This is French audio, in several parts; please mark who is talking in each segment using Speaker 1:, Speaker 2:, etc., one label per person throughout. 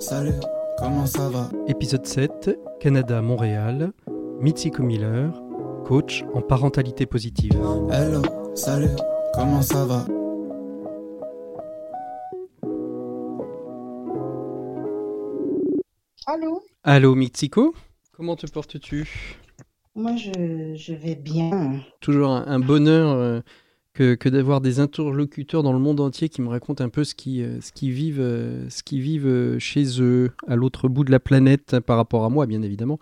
Speaker 1: Salut, comment ça va?
Speaker 2: Épisode 7, Canada-Montréal, Mitsiko Miller, coach en parentalité positive.
Speaker 1: Hello, salut, comment ça va?
Speaker 3: Allô?
Speaker 2: Allô Mitsiko, comment te portes-tu?
Speaker 3: Moi, je, je vais bien.
Speaker 2: Toujours un, un bonheur euh, que, que d'avoir des interlocuteurs dans le monde entier qui me racontent un peu ce qu'ils euh, ce qu'ils vivent, euh, ce qu'ils vivent euh, chez eux, à l'autre bout de la planète, par rapport à moi, bien évidemment,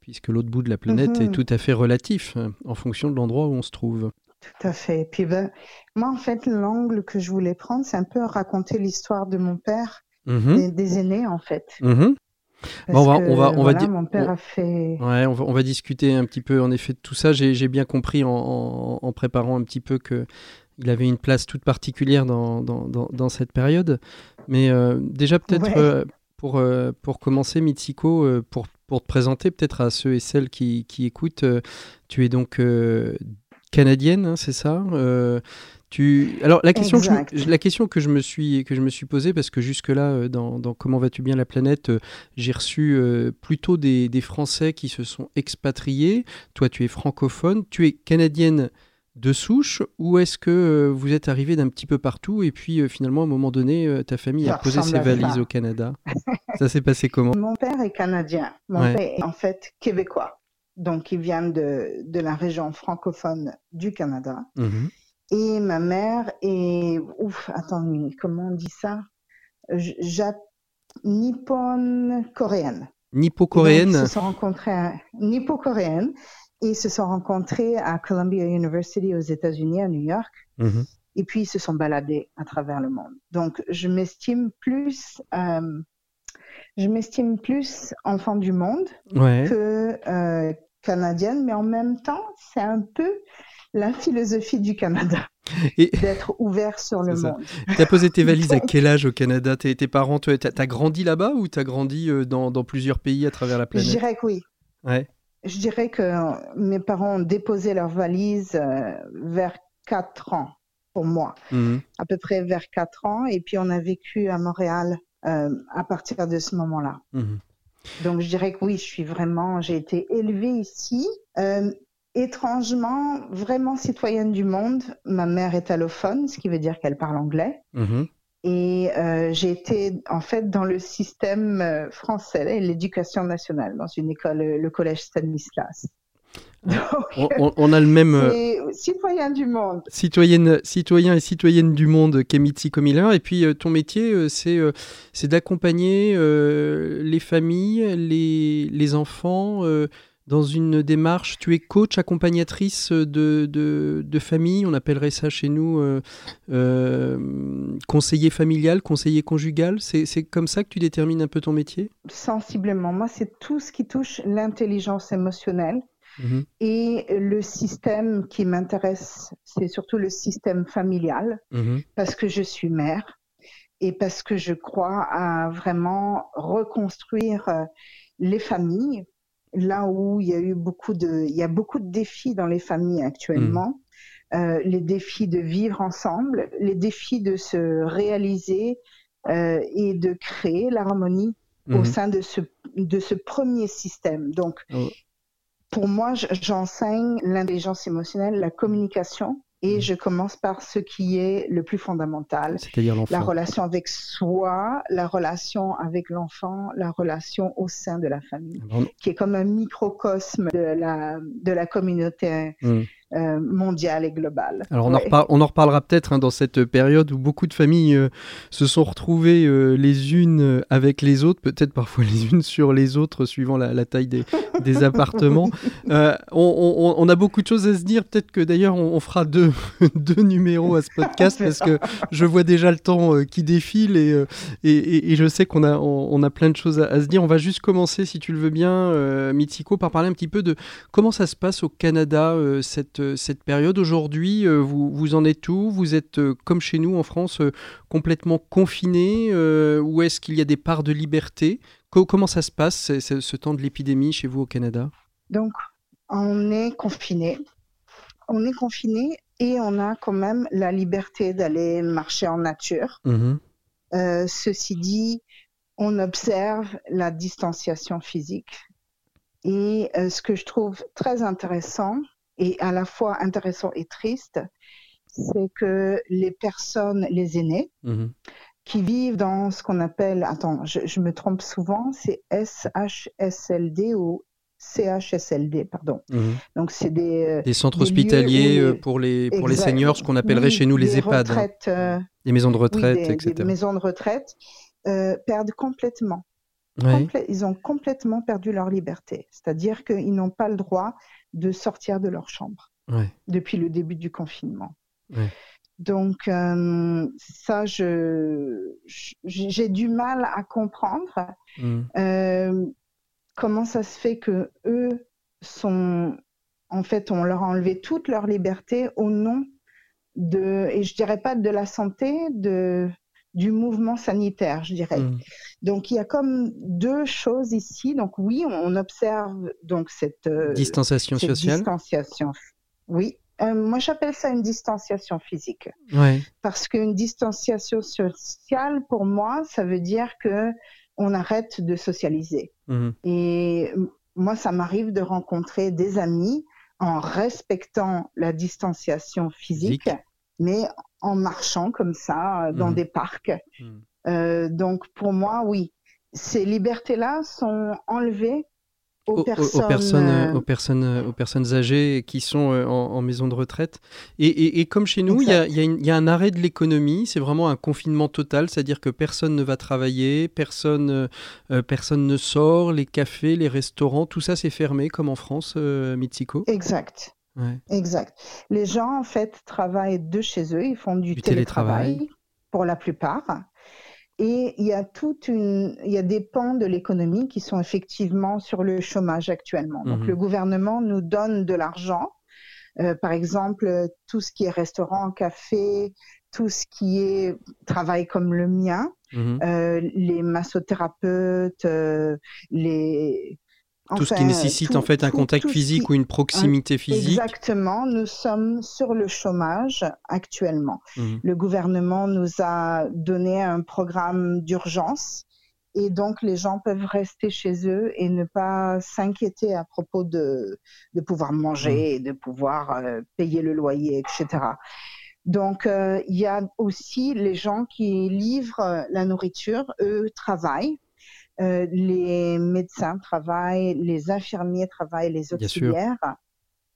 Speaker 2: puisque l'autre bout de la planète est
Speaker 3: Mhm.
Speaker 2: tout à fait relatif hein, en fonction de l'endroit où on se trouve.
Speaker 3: Tout à fait. Puis ben, moi, en fait, l'angle que je voulais prendre, c'est un peu raconter l'histoire de mon père,
Speaker 2: Mhm,
Speaker 3: des, des aînés, en fait.
Speaker 2: mhm. Bon, on va-
Speaker 3: que,
Speaker 2: on va- on va
Speaker 3: voilà,
Speaker 2: dire-
Speaker 3: mon père
Speaker 2: on-
Speaker 3: a fait...
Speaker 2: Ouais, on va, on va discuter un petit peu en effet de tout ça. J'ai j'ai bien compris en, en- en préparant un petit peu que il avait une place toute particulière dans, dans, dans- dans cette période. Mais euh, déjà peut-être
Speaker 3: Ouais.
Speaker 2: euh, pour, euh, pour commencer, Mitsiko, pour, pour te présenter peut-être à ceux et celles qui, qui écoutent, tu es donc canadienne, hein, c'est ça tu... Alors la question, que je, me-
Speaker 3: Exact.
Speaker 2: la question que je me suis que je me suis posée parce que jusque là dans, dans Comment vas-tu bien la planète euh, j'ai reçu euh, plutôt des, des Français qui se sont expatriés. Toi, tu es francophone, tu es canadienne de souche, ou est-ce que euh, vous êtes arrivé d'un petit peu partout et puis euh, finalement, à un moment donné, euh, ta famille a posé ses valises au Canada? Ça s'est passé comment?
Speaker 3: Mon père est canadien. Mon
Speaker 2: Ouais.
Speaker 3: père est en fait québécois. Donc, il vient de, de la région francophone du Canada.
Speaker 2: Mhm.
Speaker 3: Et ma mère est... Ouf, attends, comment on dit ça? Jap- Nippon-coréenne.
Speaker 2: Nippo-coréenne
Speaker 3: Ils se sont rencontrés à nippo-coréenne et ils se sont rencontrés à Columbia University aux États-Unis, à New York.
Speaker 2: Mhm.
Speaker 3: Et puis ils se sont baladés à travers le monde. Donc je m'estime plus, euh, je m'estime plus enfant du monde
Speaker 2: Ouais.
Speaker 3: que euh, canadienne, mais en même temps c'est un peu la philosophie du Canada
Speaker 2: Et
Speaker 3: d'être ouvert sur le
Speaker 2: ça.
Speaker 3: monde.
Speaker 2: t'as posé tes valises à quel âge au Canada? Tes tes parents, t'as t'as grandi là-bas ou t'as grandi euh, dans, dans plusieurs pays à travers la
Speaker 3: Je
Speaker 2: planète
Speaker 3: dirais que oui.
Speaker 2: Ouais.
Speaker 3: Je dirais que mes parents ont déposé leurs valises euh, vers 4 ans pour moi.
Speaker 2: Mhm.
Speaker 3: à peu près vers 4 ans et puis on a vécu à Montréal euh, à partir de ce moment-là.
Speaker 2: Mhm.
Speaker 3: Donc je dirais que oui, je suis vraiment, j'ai été élevée ici. Euh, étrangement, vraiment citoyenne du monde. Ma mère est allophone, ce qui veut dire qu'elle parle anglais.
Speaker 2: Mhm.
Speaker 3: Et euh, j'ai été en fait dans le système euh, français, l'éducation nationale, dans une école, euh, le collège Stanislas. Donc,
Speaker 2: On, a le même.
Speaker 3: citoyen du monde.
Speaker 2: citoyenne, citoyen et citoyenne du monde qu'est Mitsiko Miller. Et puis ton métier, c'est c'est d'accompagner les familles, les, les enfants dans une démarche. Tu es coach, accompagnatrice de, de, de famille. On appellerait ça chez nous euh, euh, conseiller familial, conseiller conjugal. C'est comme ça que tu détermines un peu ton métier?
Speaker 3: Sensiblement, moi, c'est tout ce qui touche l'intelligence émotionnelle.
Speaker 2: Mhm.
Speaker 3: Et le système qui m'intéresse, c'est surtout le système familial,
Speaker 2: Mhm.
Speaker 3: parce que je suis mère et parce que je crois à vraiment reconstruire euh, les familles, là où il y a eu beaucoup de, il y a beaucoup de défis dans les familles actuellement. Euh, les défis de vivre ensemble, les défis de se réaliser euh, et de créer l'harmonie au
Speaker 2: Mhm.
Speaker 3: sein de ce, de ce premier système. Donc,
Speaker 2: Oh.
Speaker 3: pour moi, je- j'enseigne l'intelligence émotionnelle, la communication, et
Speaker 2: Mhm.
Speaker 3: je commence par ce qui est le plus fondamental.
Speaker 2: C'est-à-dire
Speaker 3: La relation avec soi, la relation avec l'enfant, la relation au sein de la famille,
Speaker 2: On-
Speaker 3: qui est comme un microcosme de la, de la communauté
Speaker 2: Mhm.
Speaker 3: Euh, mondiale et globale.
Speaker 2: Alors on, en, on en reparlera peut-être hein, dans cette période où beaucoup de familles euh, se sont retrouvées euh, les unes avec les autres, peut-être parfois les unes sur les autres suivant la, taille des, des appartements. On, on, a beaucoup de choses à se dire, peut-être que d'ailleurs on, fera deux, deux numéros à ce podcast parce que je vois déjà le temps qui défile et, et, et, je sais qu'on a, on, a plein de choses à, se dire. On va juste commencer, si tu le veux bien, Mitsiko, par parler un petit peu de comment ça se passe au Canada cette euh, cette, période. Aujourd'hui, euh, vous, vous en êtes où? Vous êtes, euh, comme chez nous en France, complètement confiné Ou est-ce qu'il y a des parts de liberté? Comment ça se passe, ce temps de l'épidémie chez vous au Canada?
Speaker 3: Donc, on est confiné. On est confiné et on a quand même la liberté d'aller marcher en nature. Mmh ceci dit, on observe la distanciation physique. Et ce que je trouve très intéressant, et à la fois intéressant et triste, c'est que les personnes, les aînés, mhm. qui vivent dans ce qu'on appelle, attends, je, me trompe souvent, c'est SHSLD ou CHSLD, pardon. Mhm.
Speaker 2: Donc c'est des, euh, des centres hospitaliers euh, pour les pour les seniors, ce qu'on appellerait chez nous les EHPAD, hein. euh, des maisons de retraite, etc.
Speaker 3: Des maisons de retraite perdent complètement. ils ont complètement perdu leur liberté. C'est-à-dire qu'ils n'ont pas le droit de sortir de leur chambre depuis le début du confinement. Donc, euh, ça, je, j'ai du mal à comprendre mmh. euh, comment ça se fait que eux sont, en fait, on leur a enlevé toute leur liberté au nom de, et je dirais pas de la santé, de, du mouvement sanitaire, je dirais. Mmh. Donc il y a comme deux choses ici. Donc oui, on observe donc cette
Speaker 2: euh, distanciation sociale.
Speaker 3: Distanciation. Oui. Euh, moi, j'appelle ça une distanciation physique. Parce qu'une distanciation sociale, pour moi, ça veut dire que on arrête de socialiser. Mmh. Et moi, ça m'arrive de rencontrer des amis en respectant la distanciation physique. mais en marchant comme ça euh, dans mmh. des parcs. Mmh. Euh, donc pour moi, oui, ces libertés-là sont enlevées aux, personnes,
Speaker 2: aux, personnes, euh, aux, personnes, aux personnes âgées qui sont en, maison de retraite. Et, et, comme chez nous, il y a, y a, un arrêt de l'économie, c'est vraiment un confinement total, c'est-à-dire que personne ne va travailler, personne, personne ne sort, les cafés, les restaurants, tout ça c'est fermé comme en France, Mitsiko
Speaker 3: Exact. Exact. Les gens, en fait, travaillent de chez eux, ils font du, télétravail, pour la plupart. Et il y a toute une, il y a des pans de l'économie qui sont effectivement sur le chômage actuellement. Donc mhm. le gouvernement nous donne de l'argent, euh, par exemple tout ce qui est restaurant, café, tout ce qui est travail comme le mien, mhm. euh, les massothérapeutes, euh, les
Speaker 2: tout ce qui nécessite en fait un contact physique ou une proximité physique.
Speaker 3: Exactement, nous sommes sur le chômage actuellement. Mmh. Le gouvernement nous a donné un programme d'urgence et donc les gens peuvent rester chez eux et ne pas s'inquiéter à propos de, de pouvoir manger mmh. et de pouvoir euh, payer le loyer, etc. Donc, euh, il y a aussi les gens qui livrent la nourriture, eux travaillent euh, les médecins travaillent, les infirmiers travaillent, les auxiliaires.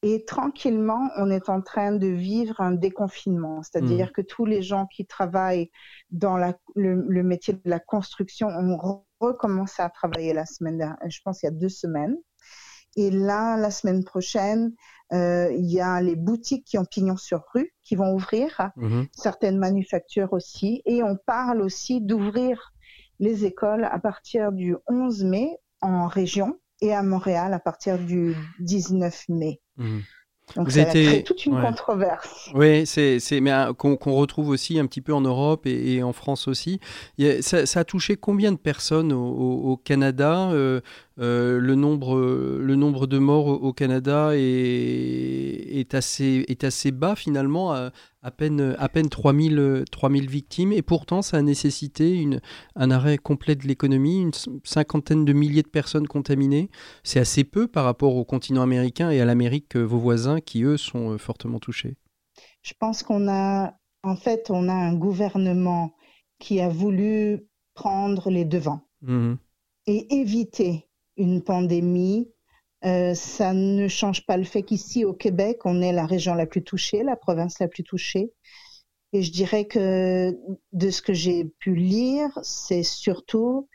Speaker 3: Et tranquillement, on est en train de vivre un déconfinement, c'est-à-dire mmh. que tous les gens qui travaillent dans le, métier de la construction ont recommencé à travailler la semaine dernière, je pense il y a deux semaines. Et là, la semaine prochaine, euh, il y a les boutiques qui ont pignon sur rue qui vont ouvrir, mmh certaines manufactures aussi, et on parle aussi d'ouvrir les écoles à partir du 11 mai en région et à Montréal à partir du 19 mai. Mmh. Donc Vous ça toute une controverse.
Speaker 2: Oui, c'est mais euh, qu'on retrouve aussi un petit peu en Europe et, en France aussi. ça, a touché combien de personnes au, Canada euh, euh, le, nombre, le nombre de morts au, Canada est, est, assez, est assez bas finalement, à, à peine, à peine 3000, 3000 victimes, et pourtant ça a nécessité une, un arrêt complet de l'économie, une cinquantaine de milliers de personnes contaminées. C'est assez peu par rapport au continent américain et à l'Amérique, vos voisins, qui eux sont euh, fortement touchés.
Speaker 3: Je pense qu'on a, en fait, on a un gouvernement qui a voulu prendre les devants mmh et éviter une pandémie Euh, ça ne change pas le fait qu'ici, au Québec, on est la région la plus touchée, la province la plus touchée. Et je dirais que de ce que j'ai pu lire, c'est surtout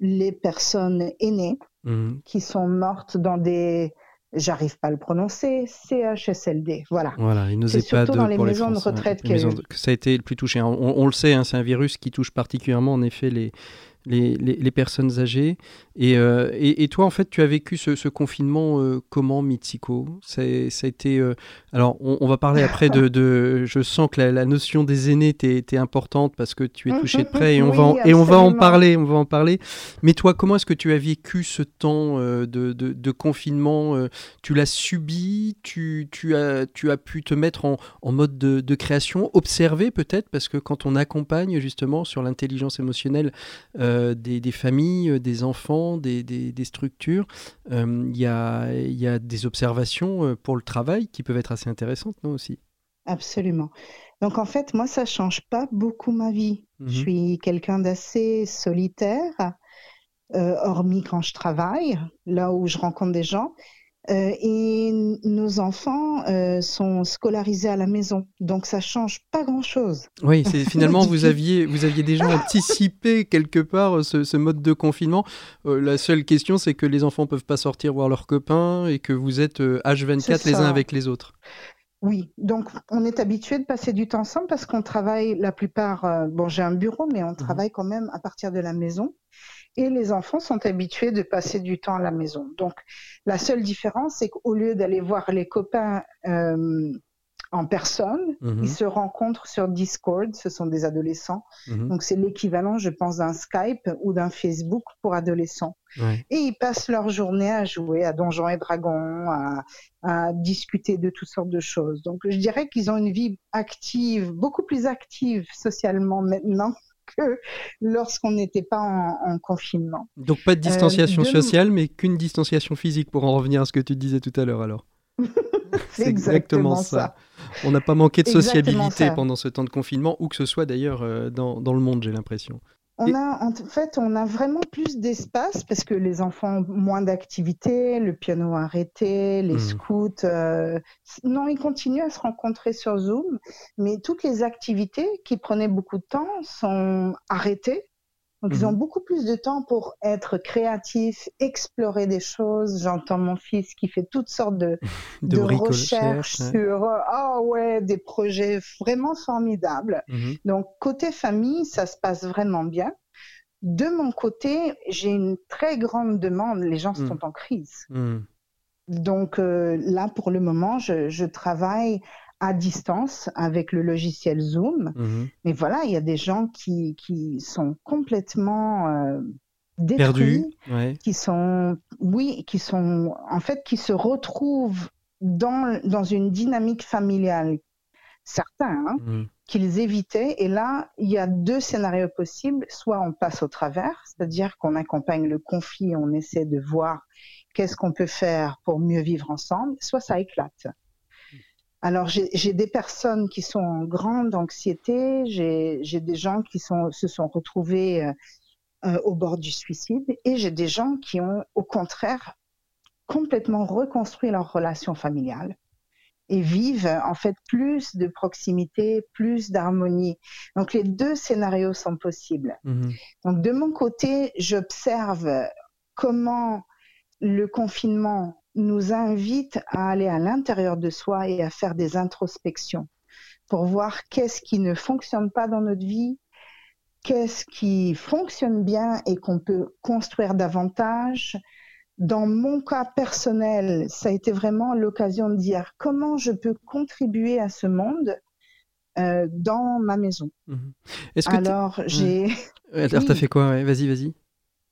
Speaker 3: les personnes aînées
Speaker 2: Mhm.
Speaker 3: qui sont mortes dans des, j'arrive pas à le prononcer, CHSLD. Voilà.
Speaker 2: Voilà, nos
Speaker 3: C'est
Speaker 2: EHPAD
Speaker 3: surtout dans les
Speaker 2: pour
Speaker 3: maisons de
Speaker 2: Français,
Speaker 3: retraite que-
Speaker 2: maisons de- ça a été le plus touché. On, on le sait, hein, c'est un virus qui touche particulièrement en effet les, les, les- les personnes âgées. Et, euh, et, et toi, en fait, tu as vécu ce, ce confinement euh, comment, Mitsiko Ça a été. euh, alors, on, on va parler après de, de- Je sens que la, la notion des aînés était importante parce que tu es touché de
Speaker 3: Mhm,
Speaker 2: près et on,
Speaker 3: oui,
Speaker 2: va en, et on va en parler. On va en parler. Mais toi, comment est-ce que tu as vécu ce temps de, de- de confinement Tu l'as subi? Tu, tu, as, tu as pu te mettre en, en mode de, de création, observer peut-être, parce que quand on accompagne justement sur l'intelligence émotionnelle euh, des, des familles, euh, des enfants, des, des- des structures, euh, il y, a, y a des observations euh, pour le travail qui peuvent être assez intéressantes, non aussi?
Speaker 3: Absolument. Donc en fait, moi, ça change pas beaucoup ma vie.
Speaker 2: Mhm.
Speaker 3: Je suis quelqu'un d'assez solitaire, euh, hormis quand je travaille, là où je rencontre des gens. Euh, et nos enfants euh, sont scolarisés à la maison, donc ça change pas grand-chose.
Speaker 2: Oui, c'est finalement vous aviez vous aviez déjà anticipé quelque part euh, ce, ce mode de confinement. Euh, la seule question, c'est que les enfants peuvent pas sortir voir leurs copains et que vous êtes euh, H24
Speaker 3: C'est
Speaker 2: les uns avec les autres.
Speaker 3: Oui, donc on est habitué de passer du temps ensemble parce qu'on travaille la plupart. bon, j'ai un bureau, mais on travaille quand même à partir de la maison. Et les enfants sont habitués de passer du temps à la maison. Donc la seule différence, c'est qu'au lieu d'aller voir les copains euh, en personne,
Speaker 2: Mhm,
Speaker 3: ils se rencontrent sur Discord. Ce sont des adolescents.
Speaker 2: mhm,
Speaker 3: Donc c'est l'équivalent, je pense, d'un Skype ou d'un Facebook pour adolescents.
Speaker 2: ouais.
Speaker 3: Et ils passent leur journée à jouer à Donjons et Dragons, à, à discuter de toutes sortes de choses. Donc je dirais qu'ils ont une vie active, beaucoup plus active socialement maintenant que lorsqu'on n'était pas en, en confinement.
Speaker 2: Donc pas de distanciation
Speaker 3: de-
Speaker 2: sociale, mais qu'une distanciation physique pour en revenir à ce que tu disais tout à l'heure alors.
Speaker 3: C'est exactement ça.
Speaker 2: On n'a pas manqué de sociabilité pendant ce temps de confinement, où que ce soit d'ailleurs euh, dans, dans le monde, j'ai l'impression.
Speaker 3: On
Speaker 2: Et-
Speaker 3: a, en fait, on a vraiment plus d'espace parce que les enfants ont moins d'activités, le piano arrêté, les
Speaker 2: Mhm.
Speaker 3: scouts. euh, non, ils continuent à se rencontrer sur Zoom, mais toutes les activités qui prenaient beaucoup de temps sont arrêtées. Donc, ils
Speaker 2: Mhm.
Speaker 3: ont beaucoup plus de temps pour être créatifs, explorer des choses. J'entends mon fils qui fait toutes sortes de,
Speaker 2: De,
Speaker 3: de
Speaker 2: bricolage,
Speaker 3: recherches
Speaker 2: ouais.
Speaker 3: sur, euh, ah ouais, des projets vraiment formidables.
Speaker 2: Mhm.
Speaker 3: Donc, côté famille, ça se passe vraiment bien. De mon côté, j'ai une très grande demande. Les gens
Speaker 2: Mm.
Speaker 3: sont en crise. Donc, euh, là, pour le moment, je, je travaille à distance avec le logiciel Zoom.
Speaker 2: Mhm.
Speaker 3: Mais voilà, il y a des gens qui, qui sont complètement euh, détruits,
Speaker 2: Perdu. Ouais.
Speaker 3: qui sont, oui, qui sont, en fait, qui se retrouvent dans, dans une dynamique familiale. Certains, hein,
Speaker 2: Mhm.
Speaker 3: qu'ils évitaient. Et là, il y a deux scénarios possibles. Soit on passe au travers, c'est-à-dire qu'on accompagne le conflit, on essaie de voir qu'est-ce qu'on peut faire pour mieux vivre ensemble, soit ça éclate. Alors, j'ai des personnes qui sont en grande anxiété, j'ai des gens qui sont, se sont retrouvés euh, euh, au bord du suicide, et j'ai des gens qui ont, au contraire, complètement reconstruit leur relation familiale et vivent en fait plus de proximité, plus d'harmonie. Donc les deux scénarios sont possibles.
Speaker 2: Mhm.
Speaker 3: Donc de mon côté, j'observe comment le confinement nous invite à aller à l'intérieur de soi et à faire des introspections pour voir qu'est-ce qui ne fonctionne pas dans notre vie, qu'est-ce qui fonctionne bien et qu'on peut construire davantage. Dans mon cas personnel, ça a été vraiment l'occasion de dire comment je peux contribuer à ce monde euh, dans ma maison.
Speaker 2: Mhm. Est-ce que t'es-
Speaker 3: Alors, j'ai
Speaker 2: Alors, t'as fait quoi? Ouais Vas-y, vas-y.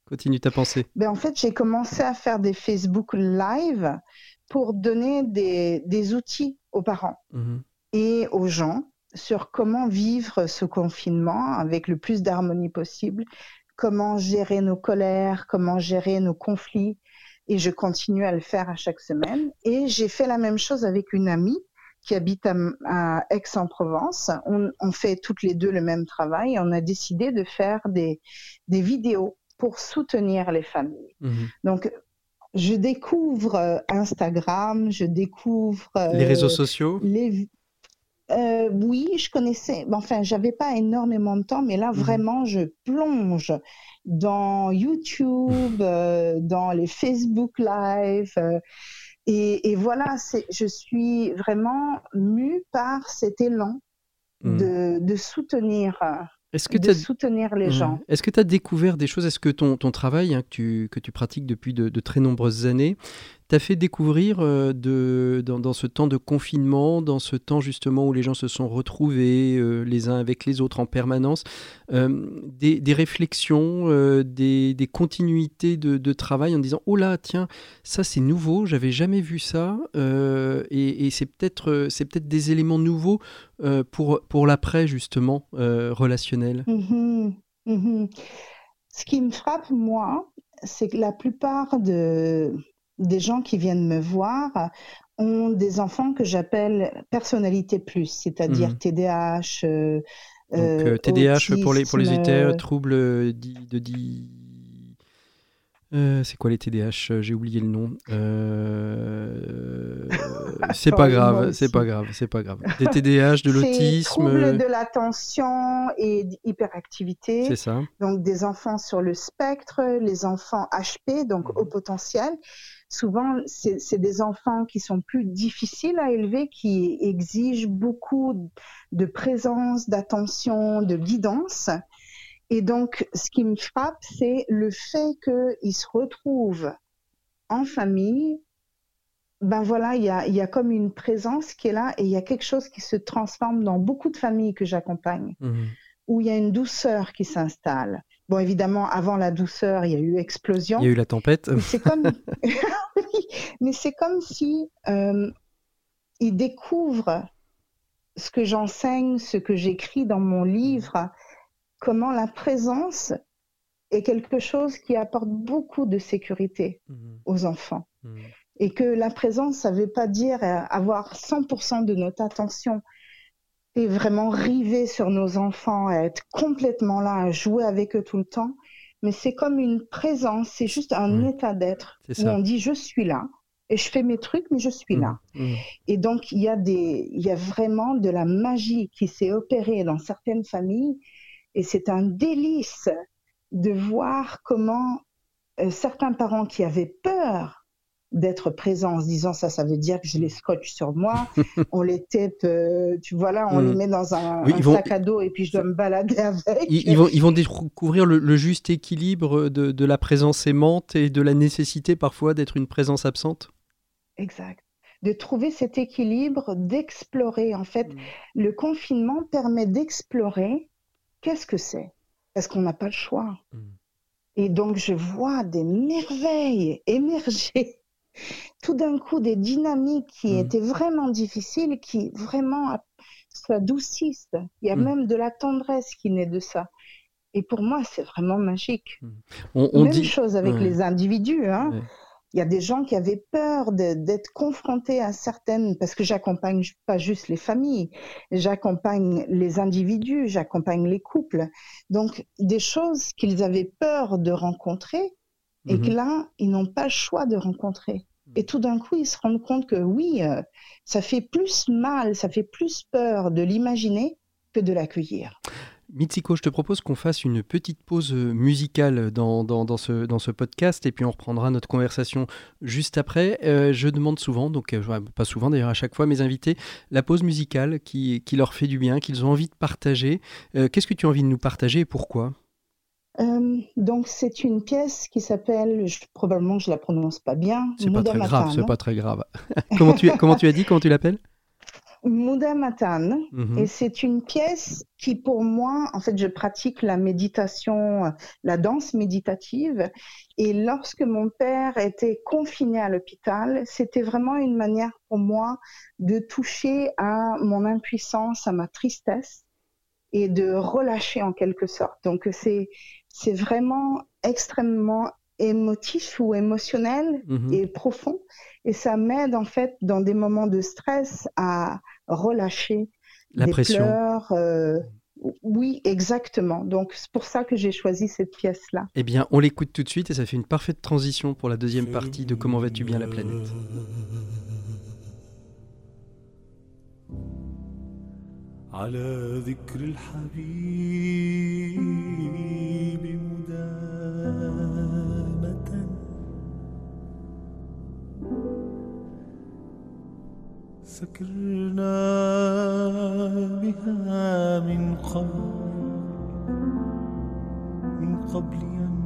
Speaker 2: Continue ta pensée.
Speaker 3: Ben, en fait, j'ai commencé à faire des Facebook Live pour donner des, des outils aux parents
Speaker 2: Mhm.
Speaker 3: et aux gens sur comment vivre ce confinement avec le plus d'harmonie possible, comment gérer nos colères, comment gérer nos conflits. Et je continue à le faire à chaque semaine. Et j'ai fait la même chose avec une amie qui habite à, à Aix-en-Provence. On, on fait toutes les deux le même travail. Et on a décidé de faire des, des vidéos pour soutenir les familles.
Speaker 2: Mhm.
Speaker 3: Donc, je découvre euh, Instagram, je découvre
Speaker 2: les réseaux sociaux?
Speaker 3: Les... oui, je connaissais. Enfin, j'avais pas énormément de temps, mais là mhm. vraiment, je plonge dans YouTube, dans les Facebook Live. Et, et, voilà, je suis vraiment mue par cet élan mhm. de, de, soutenir est-ce que de soutenir les gens.
Speaker 2: Est-ce que tu as découvert des choses? Est-ce que ton, ton travail hein, que, tu, que tu pratiques depuis de, de très nombreuses années t'a fait découvrir euh, dans, ce temps de confinement, dans ce temps justement où les gens se sont retrouvés euh, les uns avec les autres en permanence, euh, des, réflexions, des, continuités de, travail en disant Oh là, tiens, ça c'est nouveau, j'avais jamais vu ça, et, c'est peut-être des éléments nouveaux pour, pour l'après justement relationnel.
Speaker 3: Mmh mmh ce qui me frappe, moi, c'est que la plupart de, des gens qui viennent me voir ont des enfants que j'appelle personnalité plus, c'est-à-dire TDAH. Mmh. Euh,
Speaker 2: Donc, TDAH euh, pour les, pour les auditeurs, troubles de, euh, c'est quoi les TDAH J'ai oublié le nom. Euh... c'est pas grave, c'est pas grave, c'est pas grave. Des TDAH, de l'autisme.
Speaker 3: Troubles de l'attention et d'hyperactivité.
Speaker 2: C'est ça.
Speaker 3: Donc des enfants sur le spectre, les enfants HP, donc mmh. au potentiel. Souvent, c'est des enfants qui sont plus difficiles à élever, qui exigent beaucoup de présence, d'attention, de guidance. Et donc, ce qui me frappe, c'est le fait qu'ils se retrouvent en famille. Ben voilà, il y a, y a, comme une présence qui est là et il y a quelque chose qui se transforme dans beaucoup de familles que j'accompagne, mmh. où il y a une douceur qui s'installe. Bon, évidemment, avant la douceur, il y a eu explosion.
Speaker 2: Il y a eu la tempête.
Speaker 3: C'est comme, mais c'est comme si euh, ils découvrent ce que j'enseigne, ce que j'écris dans mon livre, comment la présence est quelque chose qui apporte beaucoup de sécurité mhm. aux enfants. Et que la présence, ça ne veut pas dire avoir 100% de notre attention et vraiment river sur nos enfants, être complètement là, à jouer avec eux tout le temps. Mais c'est comme une présence, c'est juste un état d'être où on dit je suis là et je fais mes trucs, mais je suis là. Mhm. Et donc il y a des, il y a vraiment de la magie qui s'est opérée dans certaines familles et c'est un délice de voir comment euh, certains parents qui avaient peur d'être présents en se disant ça, ça veut dire que je les scotche sur moi, on les tape, euh, tu vois là, on les mm. met dans un, sac à dos et puis je dois me balader avec.
Speaker 2: Ils, vont, ils vont découvrir le, juste équilibre de, de, la présence aimante et de la nécessité parfois d'être une présence absente.
Speaker 3: Exact. De trouver cet équilibre, d'explorer. En fait, mm. le confinement permet d'explorer qu'est-ce que c'est? Parce qu'on n'a pas le choix? Et donc, je vois des merveilles émerger. Tout d'un coup, des dynamiques qui hmm. étaient vraiment difficiles, qui vraiment s'adoucissent. Il y a hmm. même de la tendresse qui naît de ça. Et pour moi, c'est vraiment magique. On, Même chose avec les individus. Hein. Il y a des gens qui avaient peur d'être confrontés à certaines, parce que j'accompagne pas juste les familles, j'accompagne les individus, j'accompagne les couples. Donc, des choses qu'ils avaient peur de rencontrer et que mhm. là, ils n'ont pas le choix de rencontrer. Et tout d'un coup, ils se rendent compte que oui, euh, ça fait plus mal, ça fait plus peur de l'imaginer que de l'accueillir.
Speaker 2: Mitsiko, je te propose qu'on fasse une petite pause musicale dans, dans, ce, dans ce podcast et puis on reprendra notre conversation juste après. Euh, je demande souvent, donc euh, pas souvent d'ailleurs à chaque fois, mes invités, la pause musicale qui, qui leur fait du bien, qu'ils ont envie de partager. Euh, qu'est-ce que tu as envie de nous partager et pourquoi?
Speaker 3: Donc c'est une pièce qui s'appelle, probablement je la prononce pas bien.
Speaker 2: C'est pas très grave, c'est pas très grave. comment tu comment tu as dit, comment tu l'appelles?
Speaker 3: Mouda Matan. Mhm. Et c'est une pièce qui, pour moi, en fait, je pratique la méditation, la danse méditative. Et lorsque mon père était confiné à l'hôpital, c'était vraiment une manière pour moi de toucher à mon impuissance, à ma tristesse et de relâcher en quelque sorte. Donc, c'est, c'est vraiment extrêmement émotif ou émotionnel mhm. et profond. Et ça m'aide en fait dans des moments de stress à relâcher
Speaker 2: la
Speaker 3: des
Speaker 2: pression.
Speaker 3: Pleurs, euh, oui, exactement. Donc c'est pour ça que j'ai choisi cette pièce-là.
Speaker 2: Eh bien, on l'écoute tout de suite et ça fait une parfaite transition pour la deuxième partie de Comment vas-tu bien la planète.
Speaker 4: على ذكر الحبيب مدامة. سكرنا بها من قبل من قبل أن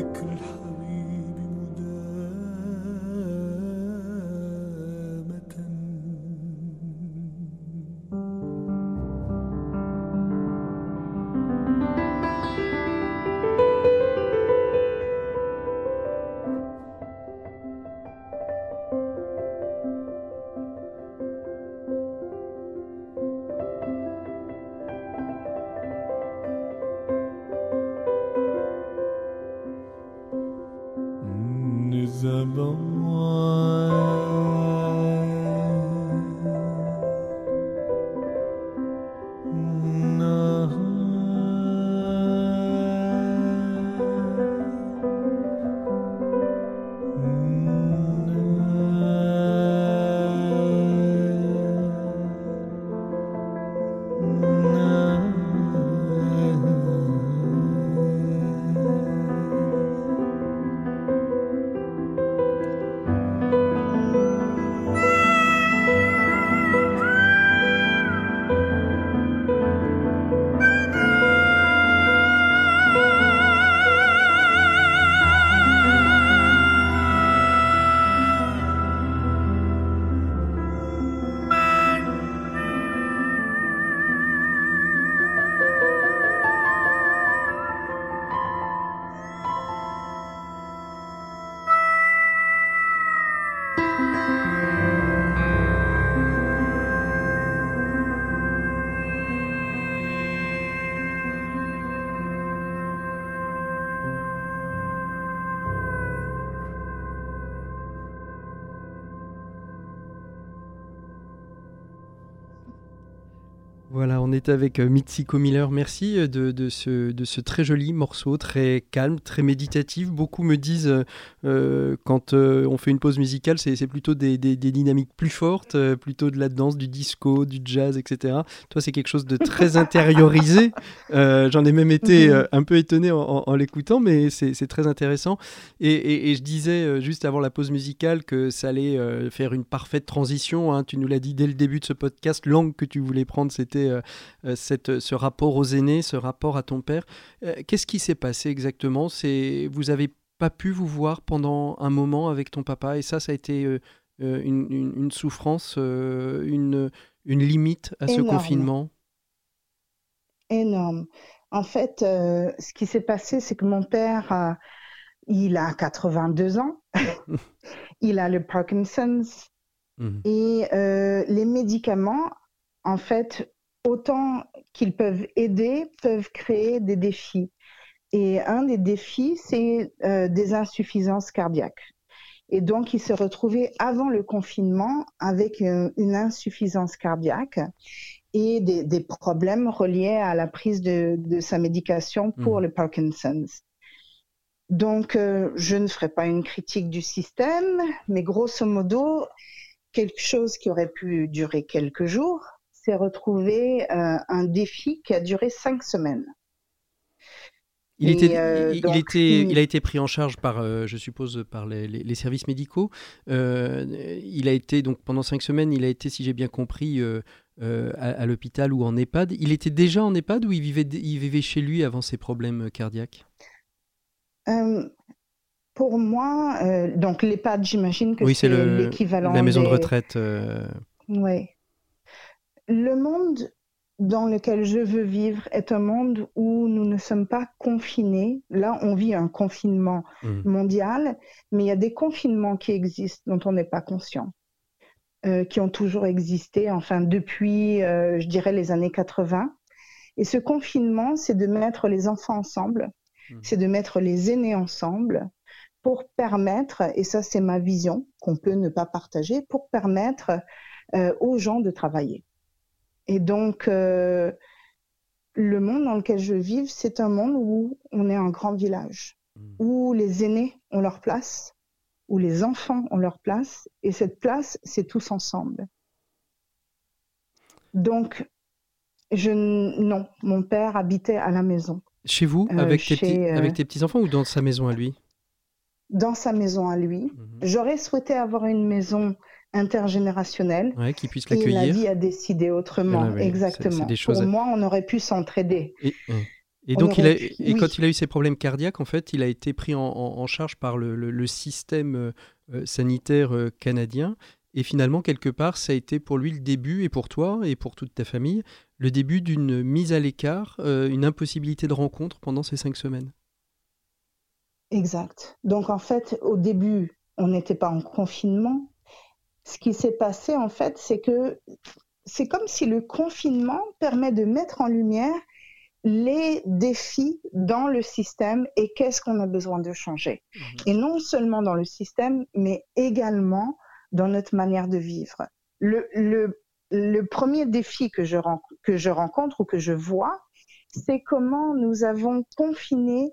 Speaker 2: the good est avec euh, Mitsiko Miller. Merci euh, de, de ce, de ce très joli morceau, très calme, très méditatif. Beaucoup me disent, euh, quand euh, on fait une pause musicale, c'est plutôt des, des- des dynamiques plus fortes, euh, plutôt de la danse, du disco, du jazz, etc. Toi, c'est quelque chose de très intériorisé. J'en ai même été
Speaker 3: Mhm.
Speaker 2: un peu étonné en, en- en l'écoutant, mais c'est très intéressant. Et, et- et je disais juste avant la pause musicale que ça allait faire une parfaite transition. hein. Tu nous l'as dit dès le début de ce podcast. L'angle que tu voulais prendre, c'était cette, ce rapport aux aînés, ce rapport à ton père. Euh, Qu'est-ce qui s'est passé exactement? C'est Vous avez pas pu vous voir pendant un moment avec ton papa, et ça, ça a été euh, euh, une, une- une souffrance, euh, une, une limite à ce confinement?
Speaker 3: Énorme. En fait, euh, ce qui s'est passé, c'est que mon père, euh, il a 82 ans, il a le Parkinson's
Speaker 2: Mhm.
Speaker 3: et euh, les médicaments, en fait, autant qu'ils peuvent aider, peuvent créer des défis. Et un des défis, c'est euh, des insuffisances cardiaques. Et donc, il s'est retrouvé avant le confinement avec euh, une insuffisance cardiaque et des, des problèmes reliés à la prise de, de sa médication pour
Speaker 2: Mhm.
Speaker 3: le Parkinson's. Donc, euh, je ne ferai pas une critique du système, mais grosso modo, quelque chose qui aurait pu durer quelques jours s'est retrouvé euh, un défi qui a duré cinq semaines.
Speaker 2: Il,
Speaker 3: Et,
Speaker 2: était,
Speaker 3: euh,
Speaker 2: il, il était, a été pris en charge par, euh, je suppose, par les, les- les services médicaux. Euh, il a été, donc pendant cinq semaines, il a été, si j'ai bien compris, à, à l'hôpital ou en EHPAD. Il était déjà en EHPAD ou il vivait, il vivait chez lui avant ses problèmes cardiaques?
Speaker 3: Pour moi, donc l'EHPAD, j'imagine que
Speaker 2: Oui, c'est
Speaker 3: c'est
Speaker 2: le-
Speaker 3: l'équivalent
Speaker 2: la maison de retraite.
Speaker 3: Oui. Le monde dans lequel je veux vivre est un monde où nous ne sommes pas confinés. Là, on vit un confinement
Speaker 2: mhm.
Speaker 3: mondial, mais il y a des confinements qui existent dont on n'est pas conscient, euh, qui ont toujours existé, enfin depuis, euh, je dirais, les années 80. Et ce confinement, c'est de mettre les enfants ensemble,
Speaker 2: Mhm.
Speaker 3: c'est de mettre les aînés ensemble pour permettre, et ça c'est ma vision qu'on peut ne pas partager, pour permettre euh, aux gens de travailler. Et donc, euh, le monde dans lequel je vis, c'est un monde où on est un grand village,
Speaker 2: Mhm.
Speaker 3: où les aînés ont leur place, où les enfants ont leur place, et cette place, c'est tous ensemble. Donc, je, non, mon père habitait à la maison,
Speaker 2: Chez vous,
Speaker 3: Euh,
Speaker 2: avec, tes petits,
Speaker 3: euh,
Speaker 2: avec tes petits-enfants ou dans sa maison à lui?
Speaker 3: dans sa maison à lui.
Speaker 2: Mhm.
Speaker 3: J'aurais souhaité avoir une maison intergénérationnelle.
Speaker 2: Ouais, Qu'il puisse
Speaker 3: Et la
Speaker 2: l'accueillir.
Speaker 3: vie a décidé autrement,
Speaker 2: oui,
Speaker 3: exactement.
Speaker 2: des choses
Speaker 3: Pour moi, on aurait pu s'entraider.
Speaker 2: Et, donc, il a,
Speaker 3: aurait pu-
Speaker 2: et
Speaker 3: oui.
Speaker 2: quand il a eu ses problèmes cardiaques, en fait, il a été pris en, en- en charge par le, le- le système euh, euh, sanitaire euh, canadien. Et finalement, quelque part, ça a été pour lui le début, et pour toi, et pour toute ta famille, le début d'une mise à l'écart, euh, une impossibilité de rencontre pendant ces cinq semaines.
Speaker 3: Exact. Donc, en fait, au début, on n'était pas en confinement. Ce qui s'est passé, en fait, c'est que c'est comme si le confinement permet de mettre en lumière les défis dans le système et qu'est-ce qu'on a besoin de changer. Et non seulement dans le système, mais également dans notre manière de vivre. Le, le, le premier défi que je, que je rencontre ou que je vois, c'est comment nous avons confiné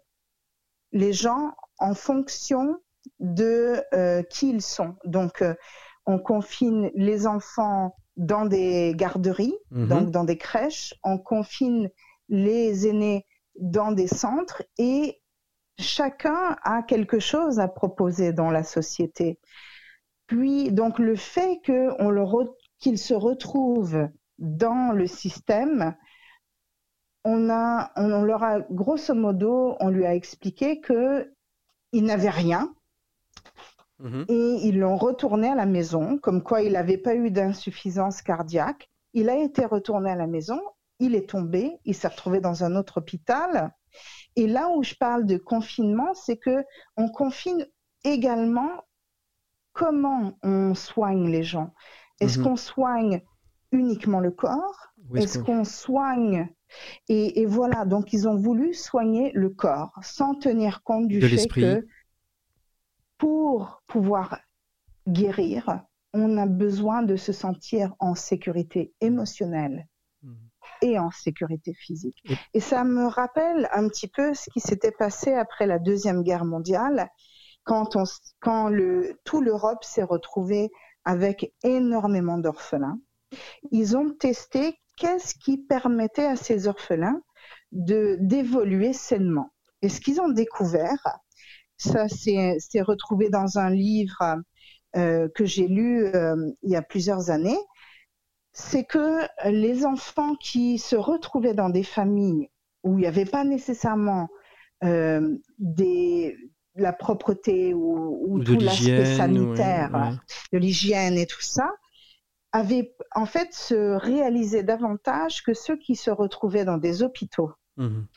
Speaker 3: les gens en fonction de euh, qui ils sont. Donc, euh, on confine les enfants dans des garderies,
Speaker 2: Mhm.
Speaker 3: donc dans des crèches, on confine les aînés dans des centres et chacun a quelque chose à proposer dans la société. Puis, donc, le fait le re- qu'ils se retrouvent dans le système, on, a, on leur a, grosso modo, on lui a expliqué que il n'avait rien
Speaker 2: Mhm.
Speaker 3: et ils l'ont retourné à la maison, comme quoi il n'avait pas eu d'insuffisance cardiaque. Il a été retourné à la maison, il est tombé, il s'est retrouvé dans un autre hôpital. Et là où je parle de confinement, c'est que on confine également comment on soigne les gens. Est-ce
Speaker 2: Mhm.
Speaker 3: qu'on soigne uniquement le corps?
Speaker 2: Est-ce qu'on-
Speaker 3: soigne et, et voilà, donc ils ont voulu soigner le corps sans tenir compte du
Speaker 2: De
Speaker 3: fait que pour pouvoir guérir, on a besoin de se sentir en sécurité émotionnelle.
Speaker 2: Mhm.
Speaker 3: et en sécurité physique.
Speaker 2: Et-
Speaker 3: Et ça me rappelle un petit peu ce qui s'était passé après la Deuxième Guerre mondiale, quand, on, quand le, tout l'Europe s'est retrouvée avec énormément d'orphelins. Ils ont testé qu'est-ce qui permettait à ces orphelins de d'évoluer sainement. Et ce qu'ils ont découvert, ça s'est retrouvé dans un livre euh, que j'ai lu euh, il y a plusieurs années, c'est que les enfants qui se retrouvaient dans des familles où il n'y avait pas nécessairement euh, des, la propreté ou, tout l'aspect sanitaire,
Speaker 2: ouais, ouais.
Speaker 3: de l'hygiène et tout ça, avaient en fait se réalisé davantage que ceux qui se retrouvaient dans des hôpitaux.
Speaker 2: Mhm.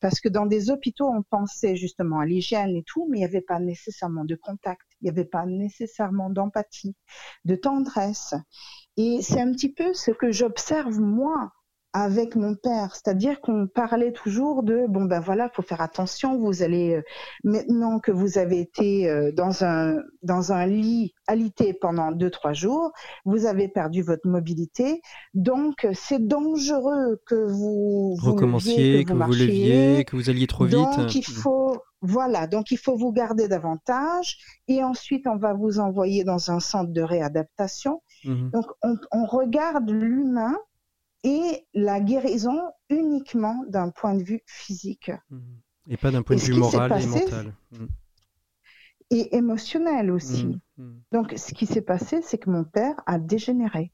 Speaker 3: Parce que dans des hôpitaux, on pensait justement à l'hygiène et tout, mais il n'y avait pas nécessairement de contact, il n'y avait pas nécessairement d'empathie, de tendresse. Et c'est un petit peu ce que j'observe moi avec mon père, c'est-à-dire qu'on parlait toujours de bon ben voilà, faut faire attention, vous allez euh, maintenant que vous avez été euh, dans un dans un lit alité pendant deux trois jours, vous avez perdu votre mobilité, donc c'est dangereux que vous, vous
Speaker 2: Recommenciez,
Speaker 3: leviez,
Speaker 2: que vous
Speaker 3: marchiez,
Speaker 2: leviez, que vous alliez trop vite.
Speaker 3: donc il faut voilà, donc il faut vous garder davantage et ensuite on va vous envoyer dans un centre de réadaptation.
Speaker 2: Mhm.
Speaker 3: Donc on, on regarde l'humain et la guérison uniquement d'un point de vue physique
Speaker 2: Mhm. Et pas d'un point
Speaker 3: Et
Speaker 2: de vue moral et mental. Mhm.
Speaker 3: et émotionnel aussi.
Speaker 2: Mhm.
Speaker 3: Donc ce qui s'est passé, c'est que mon père a dégénéré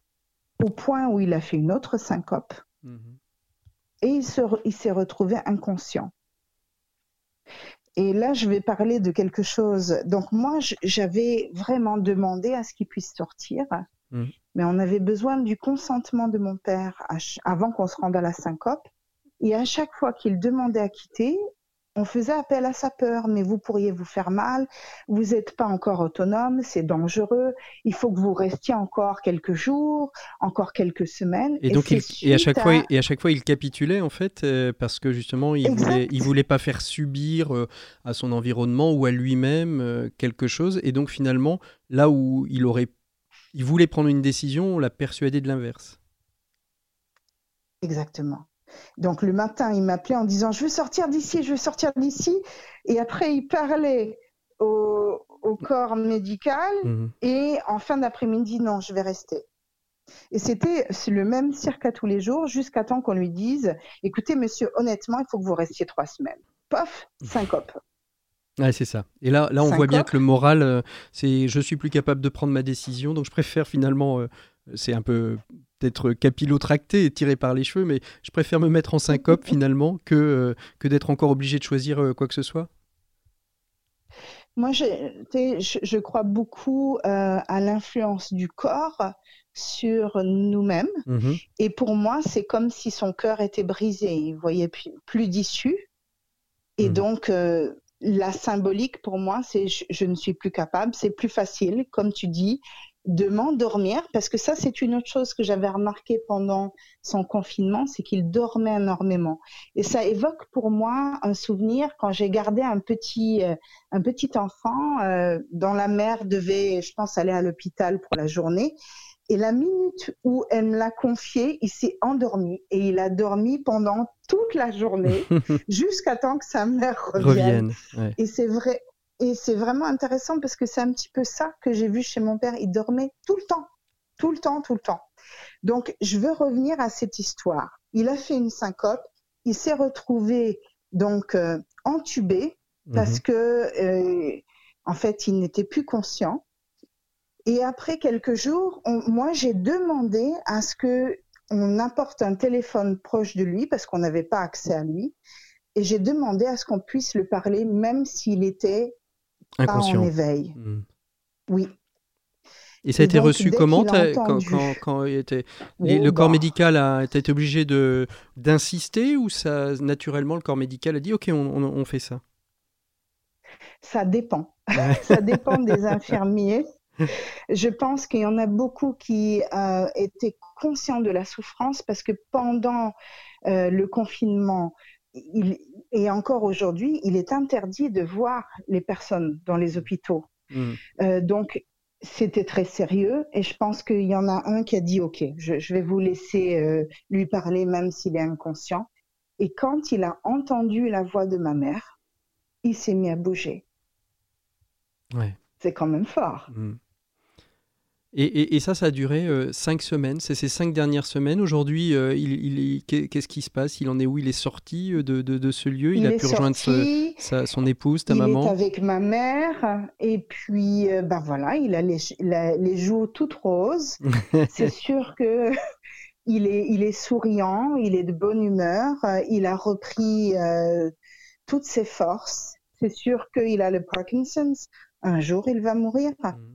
Speaker 3: au point où il a fait une autre syncope et il se re- il s'est retrouvé inconscient. Et là, je vais parler de quelque chose. Donc moi, j'avais vraiment demandé à ce qu'il puisse sortir. Mais on avait besoin du consentement de mon père avant qu'on se rende à la syncope. Et à chaque fois qu'il demandait à quitter, on faisait appel à sa peur. Mais vous pourriez vous faire mal, vous n'êtes pas encore autonome, c'est dangereux. Il faut que vous restiez encore quelques jours, encore quelques semaines.
Speaker 2: Et donc, il, et, à chaque fois, et à chaque fois, il capitulait, en fait, euh, parce que justement, il
Speaker 3: Exact.
Speaker 2: voulait, il voulait pas faire subir euh, à son environnement ou à lui-même euh, quelque chose. Et donc, finalement, là où il aurait, il voulait prendre une décision, on l'a persuadé de l'inverse.
Speaker 3: Exactement. Donc le matin, il m'appelait en disant je veux sortir d'ici, je veux sortir d'ici. Et après, il parlait au, au corps médical
Speaker 2: Mhm.
Speaker 3: et en fin d'après-midi, non, je vais rester. Et c'était le même cirque à tous les jours jusqu'à temps qu'on lui dise écoutez, monsieur, honnêtement, il faut que vous restiez trois semaines. Pof, syncope.
Speaker 2: Ouais, c'est ça. Et là, là, on voit bien que le moral, euh, c'est je suis plus capable de prendre ma décision, donc je préfère finalement, euh, c'est un peu peut-être capillotracté et tiré par les cheveux, mais je préfère me mettre en syncope finalement que, euh, que d'être encore obligé de choisir euh, quoi que ce soit.
Speaker 3: Moi, je, je crois beaucoup à l'influence du corps sur nous-mêmes.
Speaker 2: Mhm.
Speaker 3: Et pour moi, c'est comme si son cœur était brisé. Il voyait plus, plus d'issue. Et
Speaker 2: Mhm.
Speaker 3: donc, euh, la symbolique pour moi, c'est je, je ne suis plus capable. C'est plus facile, comme tu dis, de m'endormir. Parce que ça, c'est une autre chose que j'avais remarqué pendant son confinement, c'est qu'il dormait énormément. Et ça évoque pour moi un souvenir quand j'ai gardé un petit, euh, un petit enfant euh, dont la mère devait, je pense, aller à l'hôpital pour la journée. Et la minute où elle me l'a confié, il s'est endormi et il a dormi pendant toute la journée jusqu'à temps que sa mère revienne.
Speaker 2: Ouais.
Speaker 3: Et c'est vrai, et c'est vraiment intéressant parce que c'est un petit peu ça que j'ai vu chez mon père. Il dormait tout le temps, tout le temps, tout le temps. Donc, je veux revenir à cette histoire. Il a fait une syncope. Il s'est retrouvé donc euh, entubé parce
Speaker 2: Mhm.
Speaker 3: que euh, en fait, il n'était plus conscient. Et après quelques jours, on- moi, j'ai demandé à ce que on apporte un téléphone proche de lui parce qu'on n'avait pas accès à lui. Et j'ai demandé à ce qu'on puisse le parler même s'il était pas en éveil.
Speaker 2: Mhm.
Speaker 3: Oui.
Speaker 2: Et ça a été
Speaker 3: donc,
Speaker 2: reçu comment quand,
Speaker 3: entendu-
Speaker 2: quand, quand il était- les-
Speaker 3: Oh,
Speaker 2: le corps
Speaker 3: bah,
Speaker 2: médical a été obligé de d'insister ou ça naturellement le corps médical a dit ok on, on- on fait ça?
Speaker 3: Ça dépend. Ça dépend des infirmiers. Je pense qu'il y en a beaucoup qui euh, étaient conscients de la souffrance parce que pendant euh, le confinement, il, et encore aujourd'hui, il est interdit de voir les personnes dans les hôpitaux.
Speaker 2: Mhm.
Speaker 3: Euh, donc, c'était très sérieux et je pense qu'il y en a un qui a dit ok, je, je vais vous laisser euh, lui parler même s'il est inconscient. Et quand il a entendu la voix de ma mère, il s'est mis à bouger.
Speaker 2: Ouais.
Speaker 3: C'est quand même fort.
Speaker 2: Mm. Et, et- et ça, ça a duré euh, cinq semaines. C'est ces cinq dernières semaines. Aujourd'hui, euh, il, il- qu'est-ce qui se passe? Il en est où? Il est sorti euh, de, de- de ce lieu? Il, a pu rejoindre ce-
Speaker 3: sorti,
Speaker 2: sa- son épouse, ta
Speaker 3: il est
Speaker 2: maman?
Speaker 3: avec ma mère et puis euh, ben voilà, il a les, la- les joues toutes roses. C'est sûr que il est, il est souriant, il est de bonne humeur, il a repris toutes ses forces. C'est sûr qu'il a le Parkinson's. Un jour, il va mourir.
Speaker 2: Mm.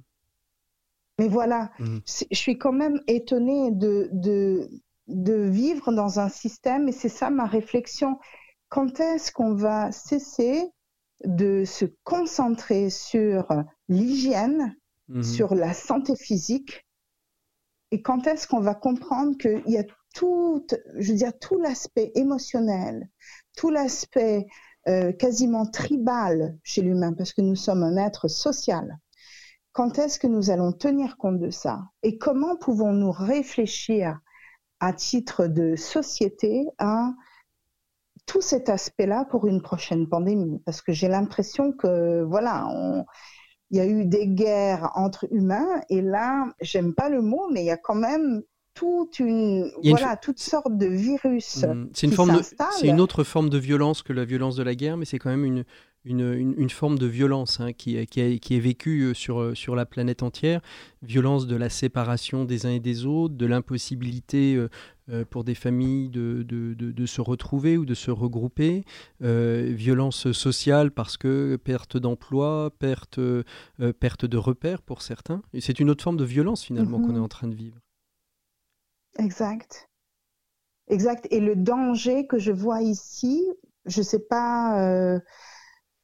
Speaker 3: Mais voilà, c'est- je suis quand même étonnée de, de, de vivre dans un système, et c'est ça ma réflexion. Quand est-ce qu'on va cesser de se concentrer sur l'hygiène,
Speaker 2: Mhm.
Speaker 3: sur la santé physique, et quand est-ce qu'on va comprendre qu'il y a tout, je veux dire, tout l'aspect émotionnel, tout l'aspect euh, quasiment tribal chez l'humain, parce que nous sommes un être social. Quand est-ce que nous allons tenir compte de ça Et comment pouvons-nous réfléchir à titre de société à tout cet aspect-là pour une prochaine pandémie? Parce que j'ai l'impression que, voilà, on- il y a eu des guerres entre humains et là, j'aime pas le mot, mais il y a quand même toute une, voilà, toutes sortes de virus.
Speaker 2: Mm. C'est une, forme de- c'est une autre forme de violence que la violence de la guerre, mais c'est quand même une, une, une- une forme de violence hein, qui, est- qui, est- qui est vécue euh, sur, euh, sur la planète entière. Violence de la séparation des uns et des autres, de l'impossibilité euh, euh, pour des familles de, de, de- de se retrouver ou de se regrouper. Euh, violence sociale parce que perte d'emploi, perte, euh, perte de repères pour certains. Et c'est une autre forme de violence finalement qu'on
Speaker 3: Mhm.
Speaker 2: est en train de vivre.
Speaker 3: Exact. Exact. Et le danger que je vois ici, je sais pas euh,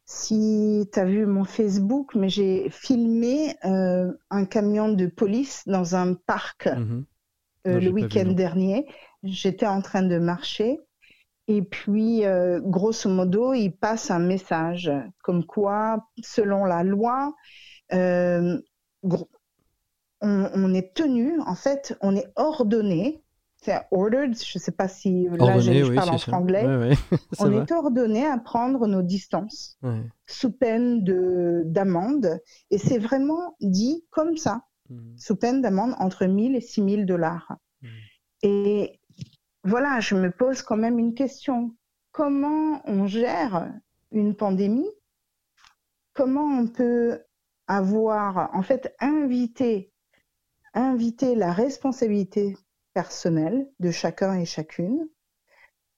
Speaker 3: si tu as vu mon Facebook, mais j'ai filmé euh, un camion de police dans un parc
Speaker 2: Mhm.
Speaker 3: euh,
Speaker 2: Non, j'ai
Speaker 3: le week-end dernier. J'étais en train de marcher et puis, euh, grosso modo, il passe un message comme quoi, selon la loi, on est tenu, en fait, on est ordonné, c'est ordered, je ne sais pas si là je,
Speaker 2: Ordonné,
Speaker 3: je
Speaker 2: oui,
Speaker 3: parle en franglais,
Speaker 2: Ouais, ouais, ça
Speaker 3: on
Speaker 2: va.
Speaker 3: est ordonné à prendre nos distances
Speaker 2: Ouais.
Speaker 3: sous peine de d'amende et c'est vraiment dit comme ça
Speaker 2: Mhm.
Speaker 3: sous peine d'amende entre 1000 et 6000 dollars.
Speaker 2: Mhm.
Speaker 3: Et voilà, je me pose quand même une question. Comment on gère une pandémie? Comment on peut avoir, en fait, invité, inviter la responsabilité personnelle de chacun et chacune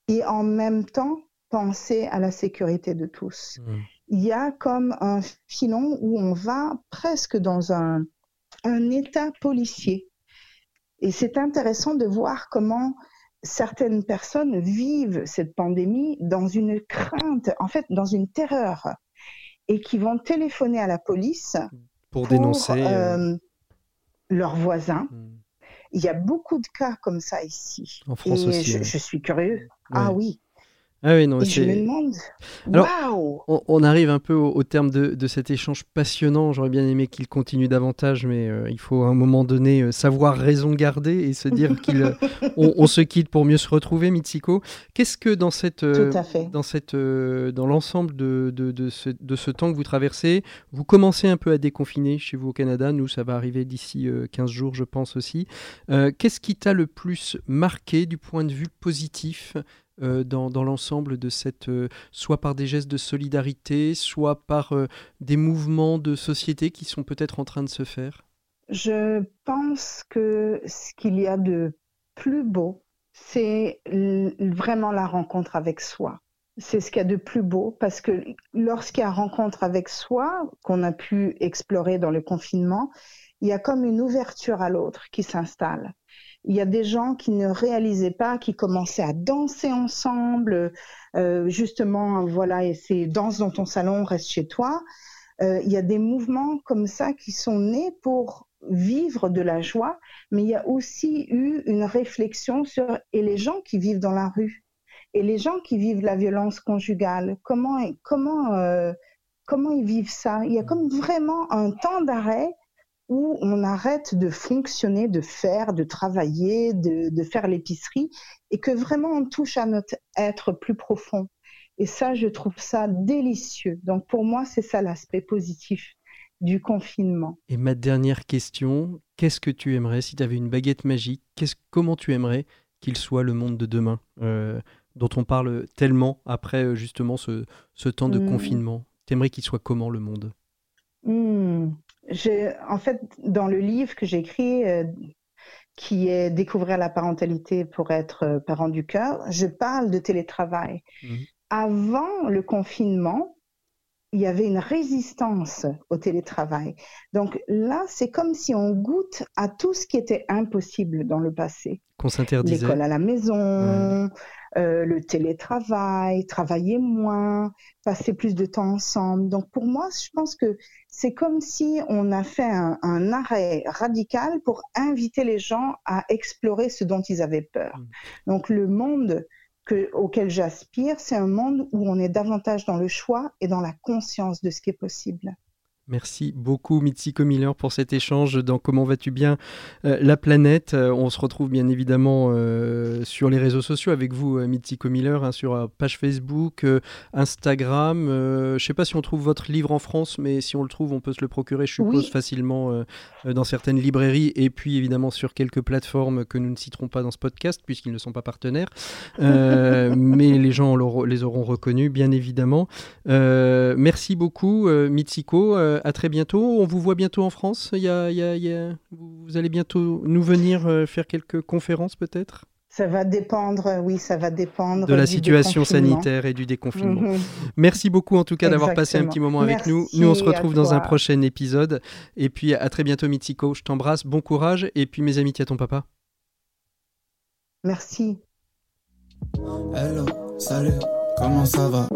Speaker 3: et en même temps penser à la sécurité de tous
Speaker 2: Mhm.
Speaker 3: il y a comme un filon où on va presque dans un, un état policier. Et c'est intéressant de voir comment certaines personnes vivent cette pandémie dans une crainte, en fait, dans une terreur, et qui vont téléphoner à la police
Speaker 2: Pour,
Speaker 3: pour
Speaker 2: dénoncer. euh,
Speaker 3: euh, leurs voisins.
Speaker 2: mhm.
Speaker 3: Il y a beaucoup de cas comme ça ici.
Speaker 2: En France
Speaker 3: et
Speaker 2: aussi.
Speaker 3: je,
Speaker 2: ouais.
Speaker 3: je suis curieux. Ah oui.
Speaker 2: Ah oui, non,
Speaker 3: Et je
Speaker 2: c'est-
Speaker 3: me demande,
Speaker 2: Alors, On, on arrive un peu au, au terme de, de cet échange passionnant. J'aurais bien aimé qu'il continue davantage, mais euh, il faut à un moment donné euh, savoir raison garder et se dire qu'il euh, on, se quitte pour mieux se retrouver, Mitsiko. Qu'est-ce que dans cette euh, dans cette dans l'ensemble de, de, de ce, de ce temps que vous traversez, vous commencez un peu à déconfiner chez vous au Canada. Nous, ça va arriver d'ici euh, 15 jours, je pense aussi. Qu'est-ce qui t'a le plus marqué du point de vue positif euh, dans, l'ensemble de cette, euh, soit par des gestes de solidarité, soit par euh, des mouvements de société qui sont peut-être en train de se faire?
Speaker 3: Je pense que ce qu'il y a de plus beau, c'est vraiment la rencontre avec soi. C'est ce qu'il y a de plus beau parce que lorsqu'il y a rencontre avec soi, qu'on a pu explorer dans le confinement, il y a comme une ouverture à l'autre qui s'installe. Il y a des gens qui ne réalisaient pas, qui commençaient à danser ensemble, euh, justement, voilà, et c'est danse dans ton salon, reste chez toi. Euh, il y a des mouvements comme ça qui sont nés pour vivre de la joie, mais il y a aussi eu une réflexion sur et les gens qui vivent dans la rue et les gens qui vivent la violence conjugale, comment comment euh, comment ils vivent ça? Il y a comme vraiment un temps d'arrêt où on arrête de fonctionner, de faire, de travailler, de, de faire l'épicerie, et que vraiment on touche à notre être plus profond. Et ça, je trouve ça délicieux. Donc pour moi, c'est ça l'aspect positif du confinement.
Speaker 2: Et ma dernière question, qu'est-ce que tu aimerais si tu avais une baguette magique qu'est-ce, Comment tu aimerais qu'il soit le monde de demain, euh, dont on parle tellement après euh, justement ce, ce temps de
Speaker 3: Mm.
Speaker 2: confinement? T'aimerais qu'il soit comment le monde?
Speaker 3: Hmm. J'ai- en fait, dans le livre que j'ai écrit, euh, qui est Découvrir la parentalité pour être euh, parent du cœur, je parle de télétravail.
Speaker 2: Mhm.
Speaker 3: Avant le confinement, il y avait une résistance au télétravail. Donc là, c'est comme si on goûte à tout ce qui était impossible dans le passé.
Speaker 2: Qu'on s'interdisait
Speaker 3: L'école à la maison, euh, le télétravail, travailler moins, passer plus de temps ensemble. Donc pour moi, je pense que c'est comme si on a fait un, un arrêt radical pour inviter les gens à explorer ce dont ils avaient peur.
Speaker 2: Mm.
Speaker 3: Donc le monde que, auquel j'aspire, c'est un monde où on est davantage dans le choix et dans la conscience de ce qui est possible.
Speaker 2: Merci beaucoup Mitsiko Miller pour cet échange dans Comment vas-tu bien euh, la planète. Euh, on se retrouve bien évidemment euh, sur les réseaux sociaux avec vous Mitsiko Miller, hein, sur page Facebook, Instagram. Je ne sais pas si on trouve votre livre en France, mais si on le trouve, on peut se le procurer, je suppose,
Speaker 3: Oui.
Speaker 2: facilement dans certaines librairies et puis évidemment sur quelques plateformes que nous ne citerons pas dans ce podcast puisqu'ils ne sont pas partenaires. Mais les gens les auront reconnus, bien évidemment. Euh, merci beaucoup, euh, Mitsiko. Euh, à très bientôt. On vous voit bientôt en France. Il y a- il y a- il y a- Vous allez bientôt nous venir euh, faire quelques conférences, peut-être?
Speaker 3: Ça va dépendre, oui, ça va dépendre
Speaker 2: De la situation sanitaire et du déconfinement.
Speaker 3: Mhm.
Speaker 2: Merci beaucoup, en tout cas, d'avoir passé un petit moment avec nous.
Speaker 3: Merci
Speaker 2: Nous, on se retrouve dans un prochain épisode. Et puis, à très bientôt, Mitsiko. Je t'embrasse. Bon courage. Et puis, mes amitiés à ton papa.
Speaker 3: Merci.
Speaker 1: Hello, salut, comment ça va?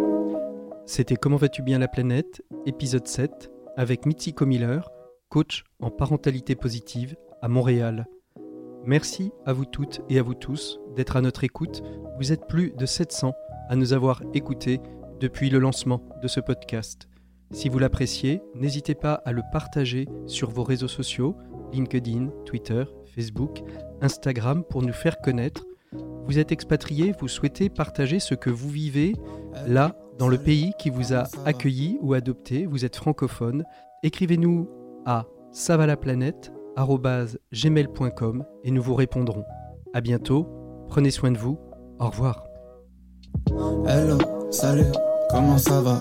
Speaker 2: C'était Comment vas-tu bien la planète, épisode 7, avec Mitsiko Miller, coach en parentalité positive à Montréal. Merci à vous toutes et à vous tous d'être à notre écoute. Vous êtes plus de 700 à nous avoir écoutés depuis le lancement de ce podcast. Si vous l'appréciez, n'hésitez pas à le partager sur vos réseaux sociaux, LinkedIn, Twitter, Facebook, Instagram pour nous faire connaître. Vous êtes expatrié, vous souhaitez partager ce que vous vivez là, dans le pays qui vous a accueilli ou adopté, vous êtes francophone, écrivez-nous à savalaplanète@gmail.com et nous vous répondrons. À bientôt, prenez soin de vous, au revoir.
Speaker 1: Hello, salut, comment ça va?